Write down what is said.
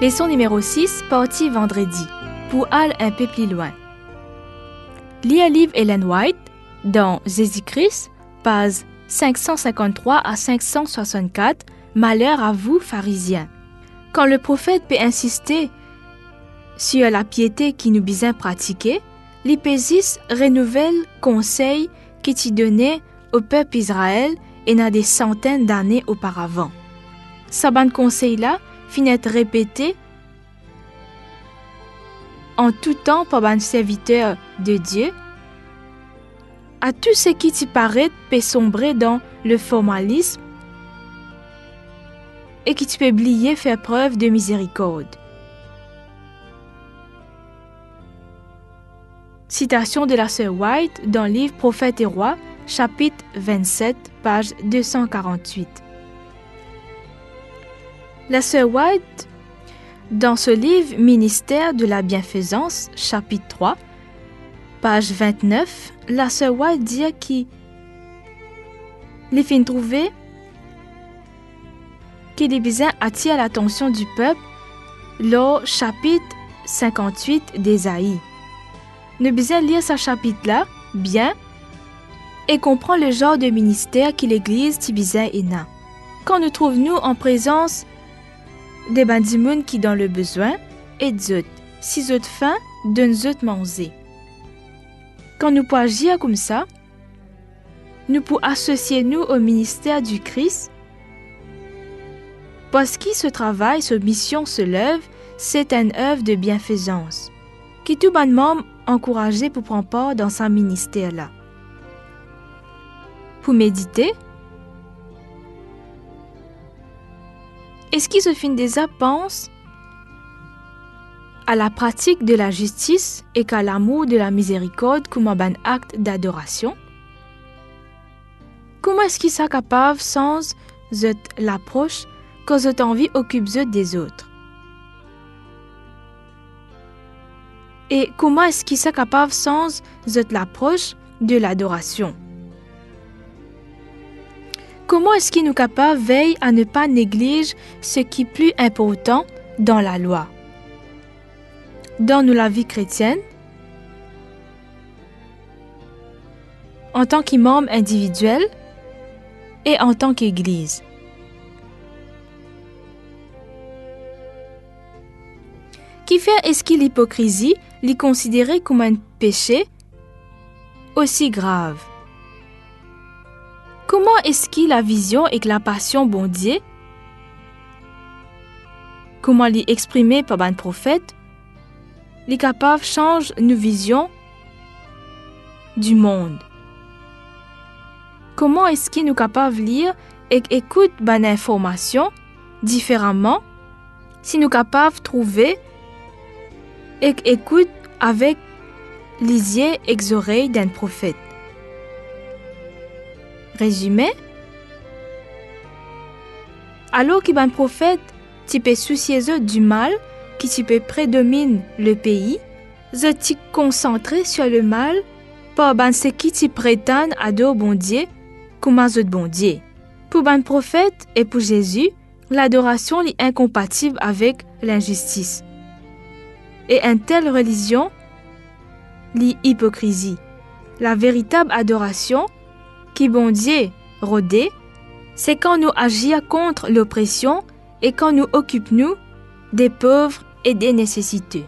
Leçon numéro 6, partie vendredi, pour aller un peu plus loin. Un livre Ellen White dans Jésus-Christ, page 553 à 564, Malheur à vous, pharisiens. Quand le prophète peut insister sur la piété qui nous besoin pratiquer, l'Ipésis renouvelle conseil qui t'y donnait au peuple Israël et n'a des centaines d'années auparavant. Sa ban conseil-là finit répété en tout temps par un serviteur de Dieu à tout ce qui t'y paraît peut sombrer dans le formalisme et qui tu peux oublier faire preuve de miséricorde. Citation de la sœur White dans le livre Prophète et Roi, chapitre 27, page 248. La sœur White, dans ce livre Ministère de la bienfaisance, chapitre 3, page 29, la sœur White dit qu'il les fins trouver qu'il est besoin attirer l'attention du peuple lors chapitre 58 d'Ésaïe. Nous besoin lire ce chapitre-là bien et comprendre le genre de ministère que l'Église Tibizin et na. Quand nous trouvons-nous en présence des bandimounes qui dans le besoin, et zut, si zut faim, d'un zut manger. Quand nous pouvons agir comme ça, nous pouvons associer nous au ministère du Christ parce que ce travail, ce mission se lève, c'est une œuvre de bienfaisance, qui tout bonnement encouragé pour prendre part dans ce ministère-là. Pour méditer, déjà pense à la pratique de la justice et qu'à l'amour de la miséricorde comme un acte d'adoration? Comment est-ce qu'il s'est capable sans l'approche que cette envie occupe des autres? Et comment est-ce qu'il s'est capable sans l'approche de l'adoration? Comment est-ce qu'il nous capable veille à ne pas négliger ce qui est plus important dans la loi? Dans la vie chrétienne, en tant que membre individuel et en tant qu'Église. Qui fait est-ce que l'hypocrisie l'est considérée comme un péché aussi grave? Comment est-ce que la vision et la passion bon Dieu? Comment l'y exprimer par un prophète? Les capables change nos visions du monde. Comment est-ce qu'il nous capable lire et écoute bonne information différemment? Si nous capables trouver et écoute avec les yeux et oreilles d'un prophète. Résumé Alors qu'un prophète tu peux soucier du mal qui tu peux prédomine le pays, je t'y concentrer sur le mal pour ben ce qui tu prétendent à deux bon Dieu comme un autre bon Dieu. Pour un prophète et pour Jésus, l'adoration est incompatible avec l'injustice et une telle religion l'hypocrisie. La véritable adoration qui bon Dieu rodé, c'est quand nous agissons contre l'oppression et quand nous occupons nous des pauvres et des nécessités.